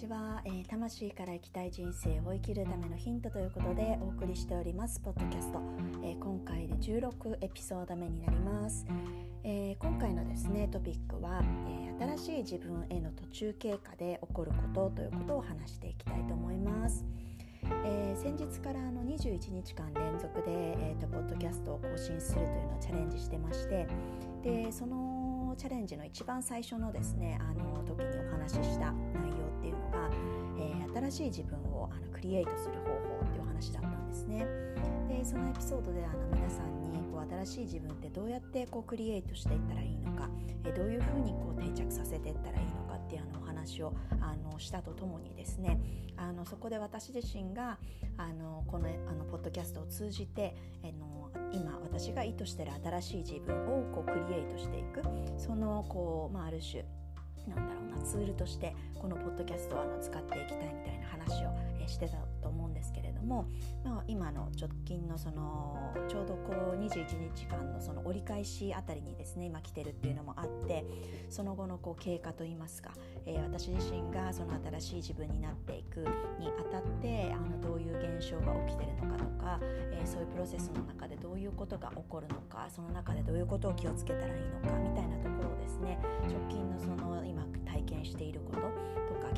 ちは、えー、魂から生きたい人生を生きるためのヒントということでお送りしております。ポッドキャスト、えー、今回で16エピソード目になります、えー、今回のですねトピックは、え新しい自分への途中経過で起こることということを話していきたいと思います。えー、先日からあの21日間連続で、えーと、とポッドキャストを更新するというのをチャレンジしてましてでそのチャレンジの一番最初のですねあの時にお話しした内容っていうのが、えー、新しい自分をあのクリエイトする方法っていう話だったんですね。でそのエピソードであの皆さんにこう新しい自分ってどうやってこうクリエイトしていったらいいのか、えー、どういうふうにこう定着させていったらいいのかっていうあのお話をあのしたとともにですねあのそこで私自身があのこのあのポッドキャストを通じて、えの今私が意図してる新しい自分をこうクリエイトしていく。そのこう、まあ、ある種なんだろうなツールとしてこのポッドキャストをあの使っていきたいみたいな話を、してたと思うんですけれども、まあ、今の直近のそのちょうどこう21日間のその折り返しあたりにですね今来てるっていうのもあってその後のこう経過といいますか、えー、私自身がその新しい自分になっていくにあたってあのどういう現象が起きてるのかとか、えー、そういうプロセスの中でどういうことが起こるのかその中でどういうことを気をつけたらいいのかみたいなところをですね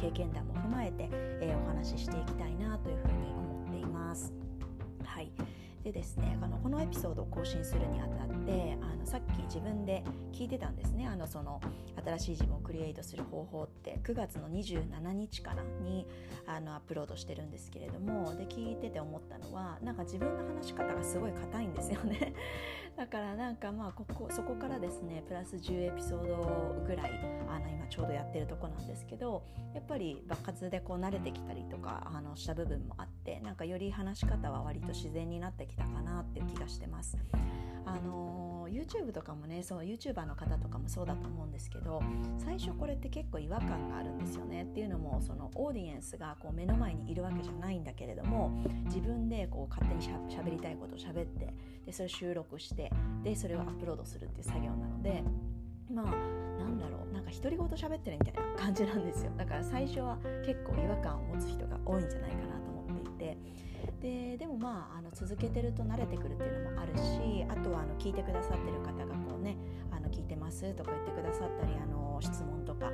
経験談も踏まえて、えー、お話ししていきたいなというふうに思っています。はいでですねあのこのエピソードを更新するにあたってあのさっき自分で聞いてたんですね。あのその新しい自分をクリエイトする方法って9月の27日からにあのアップロードしてるんですけれどもで聞いてて思ったのはなんか自分の話し方がすごい硬いんですよね。だからなんかまあここそこからですねプラス10エピソードぐらいあの今ちょうどやってるとこなんですけどやっぱり爆発でこう慣れてきたりとかあのした部分もあってなんかより話し方は割と自然になってきたかなっていう気がしてます。あの YouTube とかもねそう YouTuber の方とかもそうだと思うんですけど最初これって結構違和感があるんですよねっていうのもそのオーディエンスがこう目の前にいるわけじゃないんだけれども自分でこう勝手にしゃべりたいことをしゃべってでそれ収録してでそれをアップロードするっていう作業なのでまあなんだろうなんか独り言喋ってるみたいな感じなんですよだから最初は結構違和感を持つ人が多いんじゃないかなと思っていてででもまああの続けてると慣れてくるっていうのもあるしあとはあの聞いてくださってる方がこうねあの聞いてますとか言ってくださったりあの質問とかあ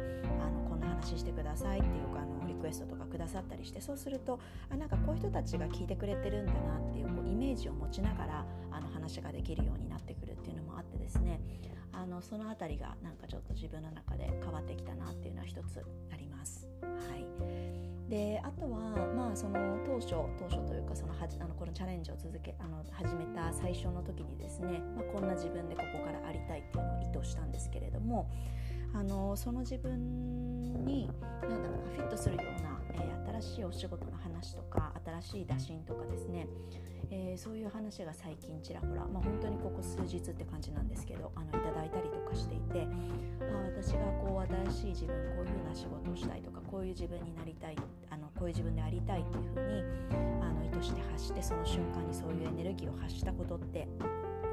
のこんな話してくださいっていうかあのリクエストとかくださったりしてそうするとあなんかこういう人たちが聞いてくれてるんだなっていうこうイメージを持ちながらあの話ができるようになってくるっていうのもあってですねあのその辺りがなんかちょっと自分の中で変わってきたなっていうのは一つあります。はいであとはその当初当初というかそのはじあのこのチャレンジを続けあの始めた最初の時にですね、まあ、こんな自分でここからありたいっていうのを意図したんですけれどもあのその自分に何だろうなフィットするような、えー、新しいお仕事の話とか新しい打診とかですねえー、そういう話が最近ちらほら、まあ、本当にここ数日って感じなんですけどあのいただいたりとかしていて、まあ、私がこう新しい自分こういうふうな仕事をしたいとかこういう自分になりたいあのこういう自分でありたいっていうふうにあの意図して発してその瞬間にそういうエネルギーを発したことって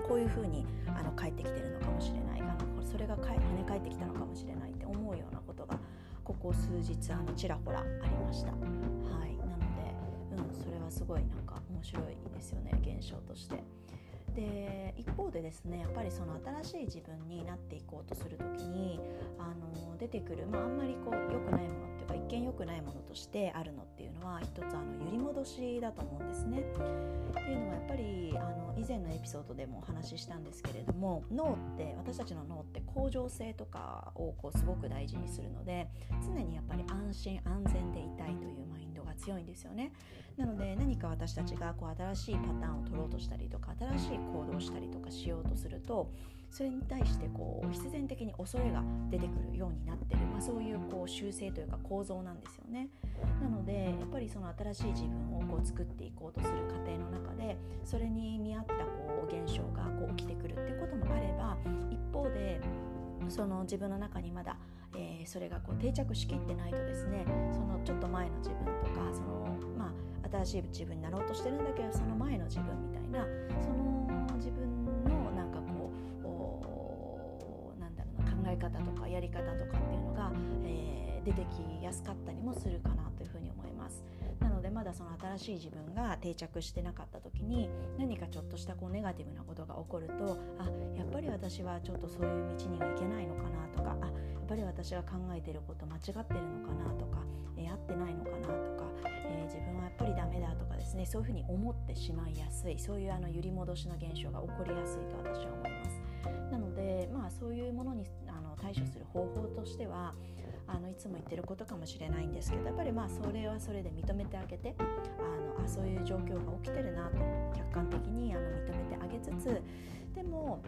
こういうふうにあの返ってきてるのかもしれないかなそれが跳ね返ってきたのかもしれないって思うようなことがここ数日あのちらほらありました。はいなので、うん、それはすごいなんか面白いですよね現象として。で一方でですねやっぱりその新しい自分になっていこうとする時にあの出てくる、まあ、あんまりこう良くないものっていうか一見良くないものとしてあるのっていうのは一つあの揺り戻しだと思うんですね。っていうのはやっぱりあの以前のエピソードでもお話ししたんですけれども脳って私たちの脳って恒常性とかをこうすごく大事にするので常にやっぱり安心安全でいたいというマインドが強いんですよね。なので私たちがこう新しいパターンを取ろうとしたりとか新しい行動をしたりとかしようとするとそれに対してこう必然的に恐れが出てくるようになってる、まあ、そういうこう習性というか構造なんですよね。なのでやっぱりその新しい自分をこう作っていこうとする過程の中でそれに見合ったこう現象がこう起きてくるっていうこともあれば一方でその自分の中にまだ、えー、それがこう定着しきってないとですねそのちょっと前の自分とかその、まあ、新しい自分になろうとしてるんだけどその前の自分みたいなその自分のなんかこうなんだろうな考え方とかやり方とかっていうのが、えー、出てきやすかったりもするかなというふうに。だその新しい自分が定着してなかった時に何かちょっとしたこうネガティブなことが起こるとあやっぱり私はちょっとそういう道にはいけないのかなとかあやっぱり私が考えてること間違ってるのかなとか、えー、合ってないのかなとか、えー、自分はやっぱりダメだとかですねそういうふうに思ってしまいやすいそういうあの揺り戻しの現象が起こりやすいと私は思います。なのでまあそういうものにあの対処する方法としてはあのいつも言ってることかもしれないんですけどやっぱりまあそれはそれで認めてあげてあのあそういう状況が起きてるなと客観的にあの認めてあげつつでも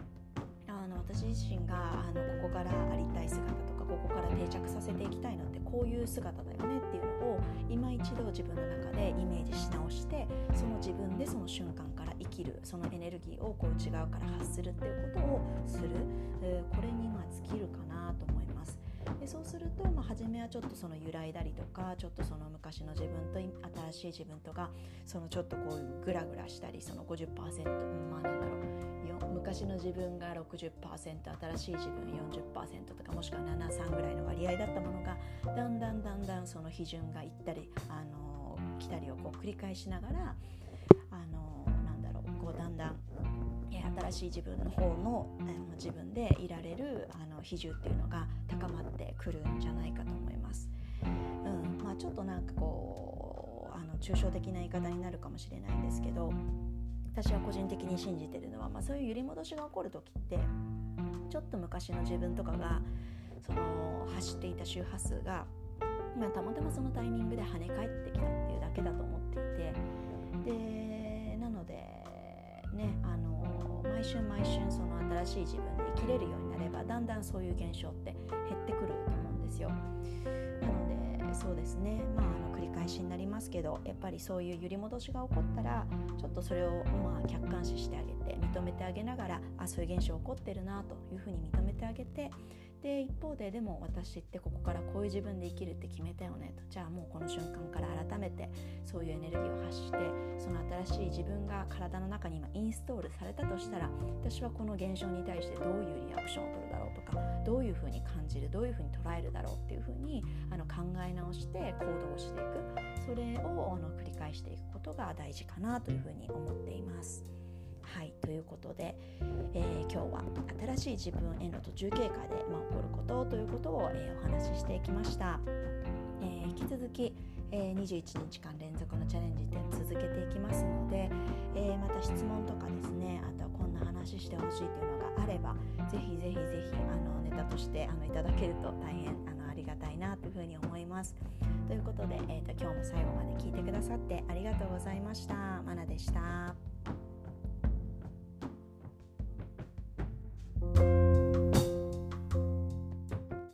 あの私自身があのここからありたい姿とかここから定着させていきたいのってこういう姿だよねっていうのを今一度自分の中でイメージし直してその自分でその瞬間から生きるそのエネルギーをこう内側から発するっていうことをする、これにまあ尽きるかなと思います。でそうすると、まあ、初めはちょっとその揺らいだりとかちょっとその昔の自分と新しい自分とかそのちょっとこうグラグラしたりその50%、まあなんだろう昔の自分が60%新しい自分40%とかもしくは73ぐらいの割合だったものがだんだんだんだんその比準がいったり、あの来たりをこう繰り返しながら、あのなんだろうこうだんだん新しい自分の方の、え自分でいられるあの比重っていうのが高まってくるんじゃないかと思います。うんまあ、ちょっとなんかこうあの抽象的な言い方になるかもしれないんですけど私は個人的に信じてるのは、まあ、そういう揺り戻しが起こる時ってちょっと昔の自分とかがその走っていた周波数が、まあ、たまたまそのタイミングで跳ね返ってきたっていうだけだと思っていてでなのでねあ毎週毎週その新しい自分で生きれるようになればだんだんそういう現象って減ってくると思うんですよ。なのでそうですねまああの繰り返しになりますけどやっぱりそういう揺り戻しが起こったらちょっとそれをまあ客観視してあげて認めてあげながらあそういう現象起こってるなというふうに認めてあげてで一方ででも私ってここからこういう自分で生きるって決めたよねとじゃあもうこの瞬間から改めてそういうエネルギーを発してその新しい自分が体の中に今インストールされたとしたら私はこの現象に対してどういうリアクションを取るだろうとかどういうふうに感じるどういうふうに捉えるだろうっていうふうにあの考え直して行動していくそれをあの繰り返していくことが大事かなというふうに思っています。はいということで、えー、今日は新しい自分への途中経過で、まあ、起こることということを、えー、お話ししていきました、えー、引き続き、え21日間連続のチャレンジって続けていきますので、えまた質問とかですねあとはこんな話してほしいというのがあればぜひぜひぜひあのネタとしてあのいただけると大変あのありがたいなというふうに思いますということで、えーと今日も最後まで聞いてくださってありがとうございました。まなでした。Bye.